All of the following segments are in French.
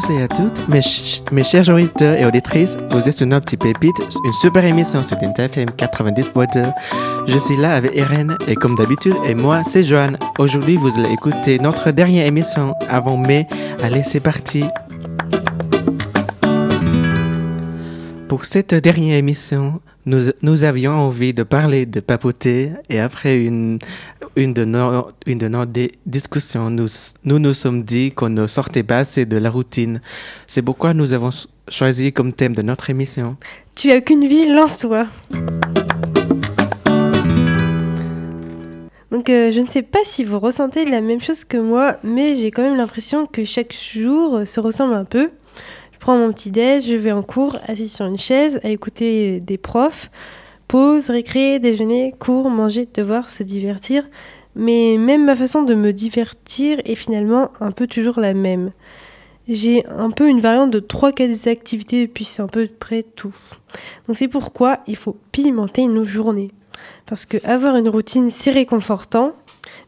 tous et à toutes, mes, chers auditeurs et auditrices. Vous êtes sur notre petit pépite, une super émission sur FM 90.2. Je suis là avec Irène et comme d'habitude, et moi, c'est Joanne. Aujourd'hui, vous allez écouter notre dernière émission avant mai. Allez, c'est parti. Pour cette dernière émission, nous, avions envie de parler de papoter et après une, une de nos, une de nos discussions, nous, nous nous sommes dit qu'on ne sortait pas assez de la routine. C'est pourquoi nous avons choisi comme thème de notre émission. Tu as qu'une vie, lance-toi. Donc euh, je ne sais pas si vous ressentez la même chose que moi, mais j'ai quand même l'impression que chaque jour se ressemble un peu prends mon petit déj, je vais en cours, assis sur une chaise, à écouter des profs. Pause, récré, déjeuner, cours, manger, devoir, se divertir. Mais même ma façon de me divertir est finalement un peu toujours la même. J'ai un peu une variante de 3-4 activités puis c'est un peu près tout. Donc c'est pourquoi il faut pimenter nos journées. Parce que avoir une routine c'est réconfortant,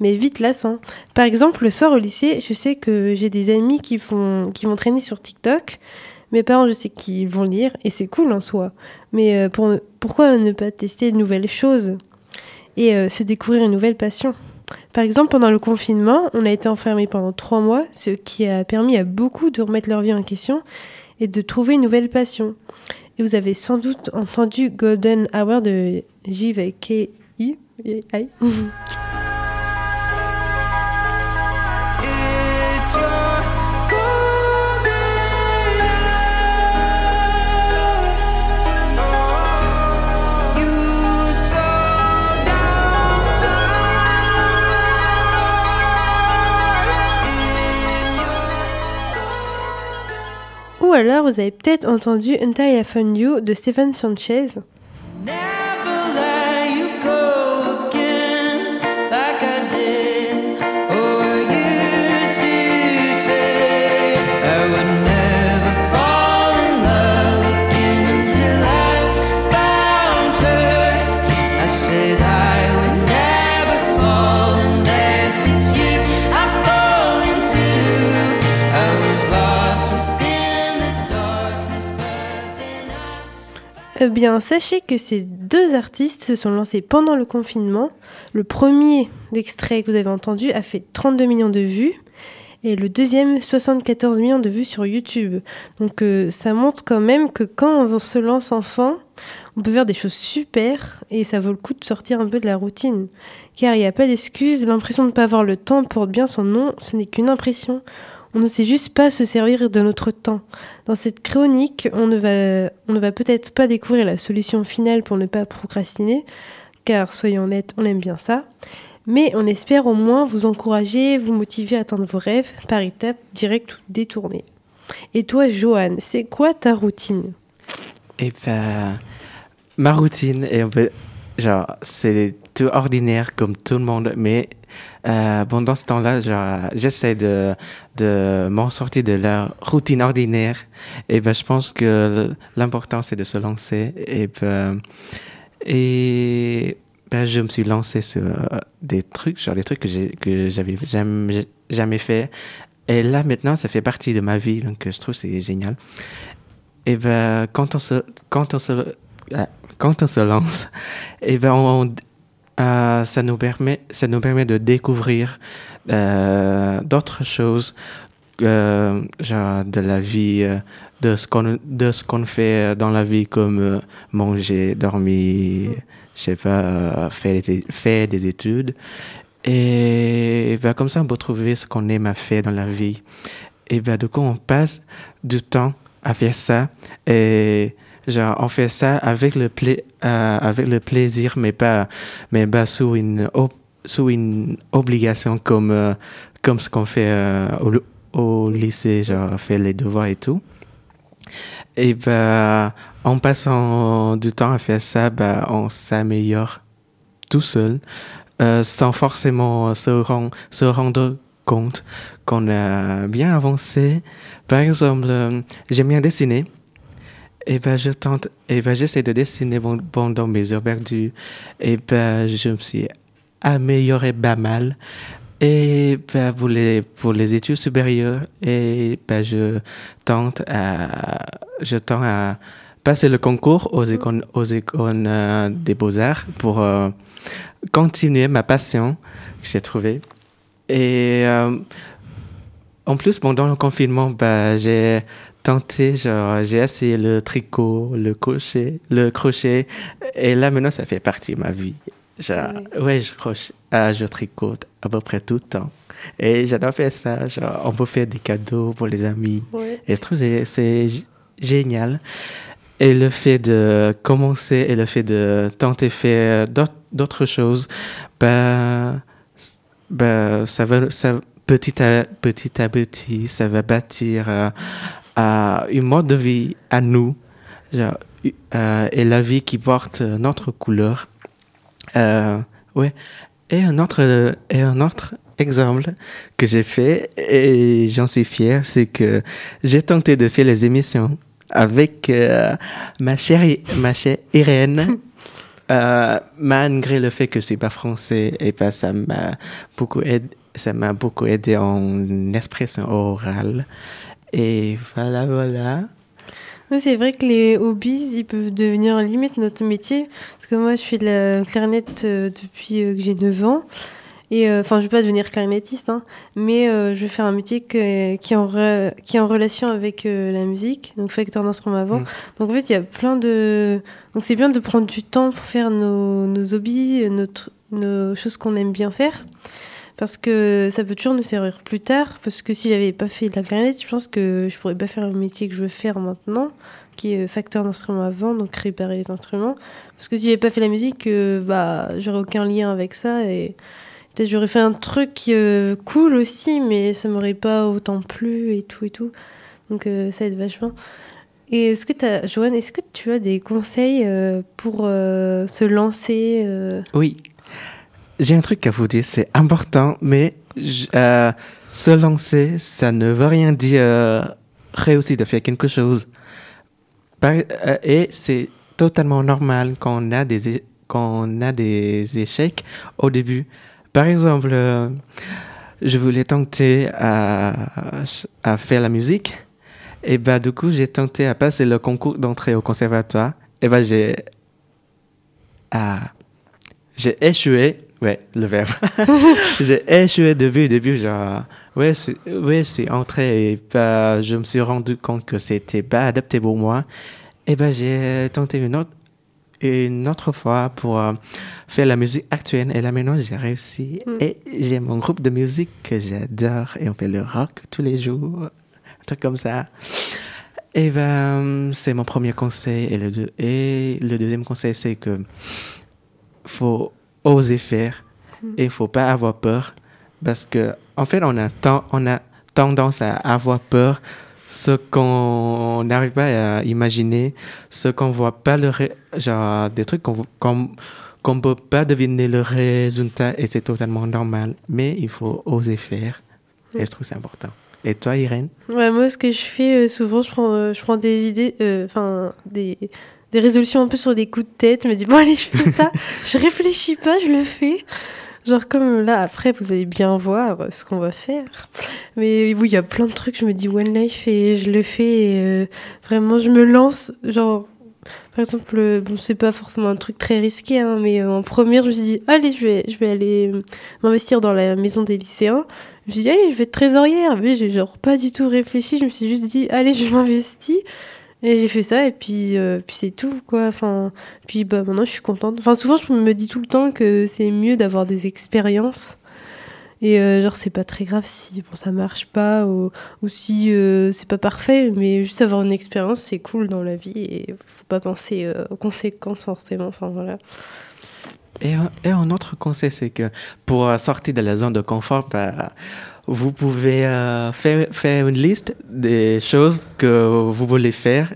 mais vite lassant. Par exemple, le soir au lycée, je sais que j'ai des amis qui, font, qui vont traîner sur TikTok. Mes parents, je sais qu'ils vont lire, et c'est cool en soi. Mais euh, pour, pourquoi ne pas tester de nouvelles choses et euh, se découvrir une nouvelle passion? Par exemple, pendant le confinement, on a été enfermés pendant trois mois, ce qui a permis à beaucoup de remettre leur vie en question et de trouver une nouvelle passion. Et vous avez sans doute entendu Golden Hour de JVKI. Alors vous avez peut-être entendu Until I Found You de Stephen Sanchez. Eh bien, sachez que ces deux artistes se sont lancés pendant le confinement. Le premier extrait que vous avez entendu a fait 32 millions de vues et le deuxième 74 millions de vues sur YouTube. Donc euh, ça montre quand même que quand on se lance enfin, on peut faire des choses super et ça vaut le coup de sortir un peu de la routine. Car il n'y a pas d'excuse, l'impression de ne pas avoir le temps porte bien son nom, ce n'est qu'une impression. On ne sait juste pas se servir de notre temps. Dans cette chronique, on ne va, on ne va peut-être pas découvrir la solution finale pour ne pas procrastiner, car soyons honnêtes, on aime bien ça. Mais on espère au moins vous encourager, vous motiver à atteindre vos rêves par étapes directes ou détournées. Et toi, Johan, c'est quoi ta routine? Eh ben, ma routine est un peu, genre, c'est tout ordinaire comme tout le monde, mais euh, bon, dans ce temps-là, j'essaie de, de m'en sortir de la routine ordinaire. Et ben, je pense que l'important, c'est de se lancer. Et ben, et ben, je me suis lancé sur des trucs, genre des trucs que que j'avais jamais, jamais fait. Et là, maintenant, ça fait partie de ma vie, donc je trouve c'est génial. Et ben, quand on se, quand on se, euh, quand on se lance, et ben, on, euh, ça, nous permet, ça nous permet de découvrir euh, d'autres choses, euh, genre de la vie, de ce qu'on qu'on fait dans la vie, comme manger, dormir, je sais pas, faire des, faire des études. Et, ben, comme ça, on peut trouver ce qu'on aime à faire dans la vie. Et ben, du coup, on passe du temps à faire ça. Et Genre, on fait ça avec le, euh, avec le plaisir, mais pas, mais pas sous, une sous une obligation comme, euh, comme ce qu'on fait euh, au, au, lycée, genre faire les devoirs et tout. Et ben, en passant du temps à faire ça, ben, on s'améliore tout seul, sans forcément se, rend, se rendre compte qu'on a bien avancé. Par exemple, j'aime bien dessiner. Et ben, je tente, et ben, j'essaie de dessiner pendant mes heures perdues. Et ben, je me suis amélioré pas mal. Et ben, pour, les, pour les études supérieures, et ben, je tente à, je tente à passer le concours aux écoles, aux écoles euh, des beaux-arts pour euh, continuer ma passion que j'ai trouvée. Et euh, en plus, pendant le confinement, ben, j'ai tenté, genre, j'ai essayé le tricot, le crochet, le crochet. Et là, maintenant, ça fait partie de ma vie. Genre, ouais, je, crochet, ah, je tricote à peu près tout le temps. Et j'adore faire ça. Genre, on peut faire des cadeaux pour les amis. Et je trouve que c'est- génial. Et le fait de commencer et le fait de tenter faire d'autres- choses, ben, ben, ça va, ça, petit à petit, à petit, ça va bâtir euh, à une mode de vie à nous. Genre, euh, et la vie qui porte notre couleur. Euh, ouais. Et un autre, et un autre exemple que j'ai fait, et j'en suis fier, c'est que j'ai tenté de faire les émissions avec euh, ma chère, ma chère Irène. Euh, malgré le fait que je suis pas français, et ben ça m'a beaucoup aidé, ça m'a beaucoup aidé en expression orale. Et voilà, voilà. Ouais, c'est vrai que les hobbies, ils peuvent devenir limite notre métier. Parce que moi, je fais de la clarinette euh, depuis euh, que j'ai 9 ans. Et euh, enfin, je ne vais pas devenir clarinettiste, hein, mais euh, je vais faire un métier que- qui, est en re- qui est en relation avec euh, la musique, donc facteur d'instrument avant. Mm. Donc en fait, il y a plein de. Donc c'est bien de prendre du temps pour faire nos, nos hobbies, notre, nos choses qu'on aime bien faire. Parce que ça peut toujours nous servir plus tard. Parce que si j'avais pas fait de la clarinette, je pense que je pourrais pas faire le métier que je veux faire maintenant, qui est facteur d'instrument avant, donc réparer les instruments. Parce que si j'avais pas fait la musique, euh, bah, j'aurais aucun lien avec ça. Et peut-être j'aurais fait un truc euh, cool aussi, mais ça m'aurait pas autant plu et tout et tout. Donc euh, ça aide vachement. Et est-ce que tu Joanne, est-ce que tu as des conseils euh, pour se lancer Oui. J'ai un truc à vous dire, c'est important, mais euh, se lancer, ça ne veut rien dire euh, réussir de faire quelque chose. Euh, et c'est totalement normal quand on a des, a des échecs au début. Par exemple, je voulais tenter à, à faire la musique. Et bah, du coup, j'ai tenté à passer le concours d'entrée au conservatoire. Et bah, j'ai ah, j'ai échoué. Ouais, le verbe. j'ai échoué depuis le début. Genre, ouais, c'est- ouais, je suis entré et bah, je me suis rendu compte que c'était pas adapté pour moi. Et ben, j'ai tenté une autre, une autre fois pour euh, faire la musique actuelle. Et là, maintenant, j'ai réussi. Mm. Et j'ai mon groupe de musique que j'adore. Et on fait le rock tous les jours. Un truc comme ça. Et ben, c'est mon premier conseil. Et le, deux- et le deuxième conseil, c'est que faut oser faire et il faut pas avoir peur parce que en fait on a ten- on a tendance à avoir peur ce qu'on n'arrive pas à imaginer ce qu'on voit pas le ré- genre des trucs qu'on qu'on peut pas deviner le résultat et c'est totalement normal mais il faut oser faire et je trouve que c'est important. Et toi Irène? Ouais, moi, ce que je fais euh, souvent, je prends, euh, je prends des idées, euh, enfin, des, des résolutions un peu sur des coups de tête. Je me dis, bon, allez, je fais ça. je réfléchis pas, je le fais. Genre, comme là, après, vous allez bien voir ce qu'on va faire. Mais oui, il y a plein de trucs. Je me dis, One Life, et je le fais. Et, euh, vraiment, je me lance. Genre, par exemple, euh, bon, c'est pas forcément un truc très risqué, hein, mais euh, en première, je me suis dit, allez, je vais, je vais aller m'investir dans la maison des lycéens. Je me suis dit, allez, je vais être trésorière. Mais j'ai genre pas du tout réfléchi. Je me suis juste dit, allez, je m'investis. Et j'ai fait ça, et puis, euh, puis c'est tout, quoi. Enfin, puis bah, maintenant, je suis contente. Enfin, souvent, je me dis tout le temps que c'est mieux d'avoir des expériences. Et euh, genre, c'est pas très grave si bon, ça marche pas ou, ou si euh, c'est pas parfait, mais juste avoir une expérience, c'est cool dans la vie et faut pas penser aux conséquences forcément. Enfin, voilà. Et, un- et un autre conseil, c'est que pour sortir de la zone de confort, bah, vous pouvez euh, faire, faire une liste des choses que vous voulez faire,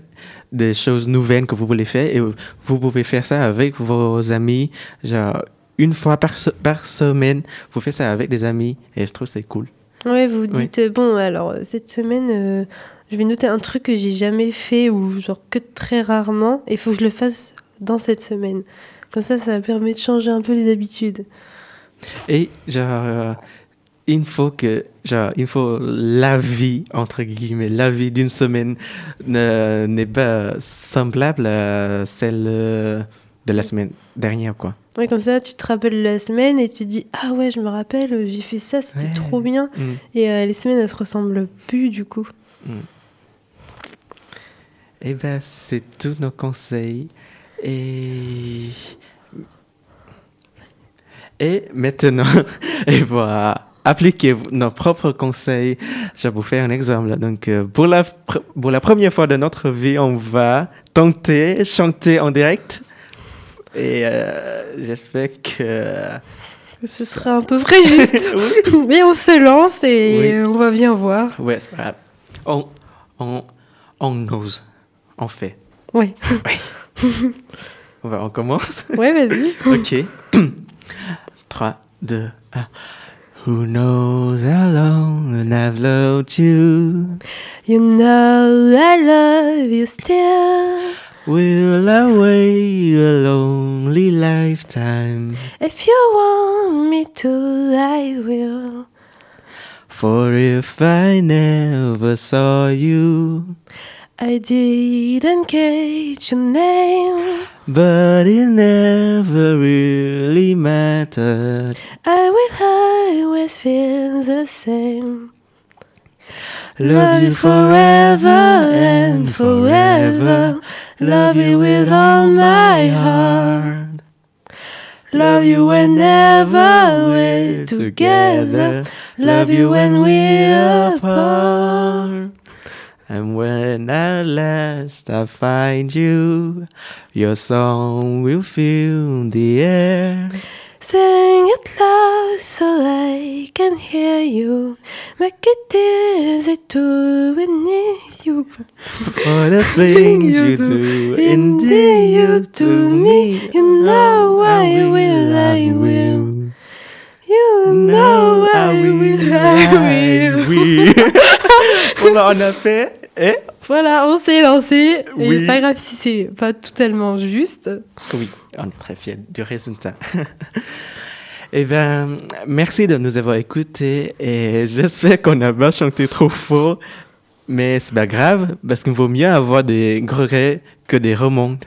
des choses nouvelles que vous voulez faire, et vous pouvez faire ça avec vos amis, genre une fois par, se- par semaine, vous faites ça avec des amis, et je trouve que c'est cool. Ouais, vous Oui. dites, bon, alors cette semaine, euh, je vais noter un truc que j'ai jamais fait ou genre que très rarement, et il faut que je le fasse dans cette semaine. Comme ça, ça permet de changer un peu les habitudes. Et genre, euh, il faut que, genre, il faut la vie, entre guillemets, la vie d'une semaine n'est pas semblable à celle euh, de la semaine dernière, quoi. Ouais, comme ça, tu te rappelles la semaine et tu dis Ah ouais, je me rappelle, j'ai fait ça, c'était trop bien. Mm. Et euh, les semaines, elles se ressemblent plus, du coup. Mm. Eh ben, c'est tous nos conseils. Et. Et maintenant, et voilà appliquer nos propres conseils. Je vais vous faire un exemple. Donc, euh, pour la, pour la première fois de notre vie, on va tenter chanter en direct. Et euh, j'espère que... Ce sera un peu vrai juste. Mais on se lance et on va bien voir. Ouais, c'est pas grave. On, on, on ose. On fait. Oui. Oui. on, va, on commence Ouais, vas-y. ok. 3, 2, 1. Who knows how long I've loved you? You know I love you still. Will I wait a lonely lifetime? If you want me to, I will. For if I never saw you, I didn't catch your name. But it never really mattered. I will always feel the same. Love you forever and forever. Love you with all my heart. Love you whenever we're together. Love you when we're apart. And when at last I find you, your song will fill the air. Sing it loud so I can hear you. Make it easy to beneath you. For the things you do, indeed you to me. You know I will, I will. You know I will, I will. on a fait. Et voilà, on s'est lancé. Oui. pas grave si c'est pas totalement juste. Oui, on est très fiers du résultat. Eh bien, merci de nous avoir écoutés et j'espère qu'on n'a pas chanté trop fort, mais c'est pas grave parce qu'il vaut mieux avoir des regrets que des remontes.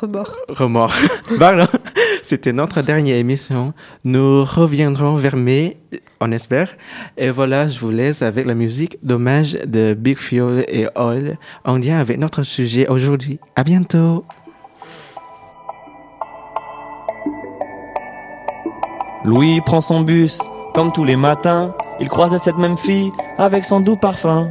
Remords. Remords. C'était notre dernière émission. Nous reviendrons vers mai, on espère. Et voilà, je vous laisse avec la musique d'hommage de Big Fuel et All en lien avec notre sujet aujourd'hui. À bientôt. Louis prend son bus, comme tous les matins. Il croise cette même fille avec son doux parfum.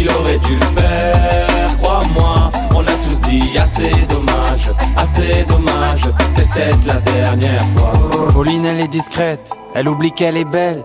Il aurait dû le faire, crois-moi. On a tous dit assez dommage, assez dommage. C'est peut-être la dernière fois. Pauline, elle est discrète, elle oublie qu'elle est belle.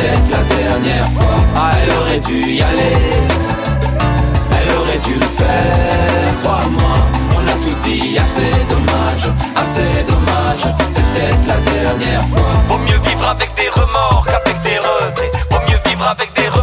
tête la dernière fois. Ah, elle aurait dû y aller. Elle aurait dû le faire. Crois-moi On a tous dit assez dommage Assez dommage. C'est peut-être la dernière fois. Vaut mieux vivre avec des remords qu'avec des regrets. Vaut mieux vivre avec des regrets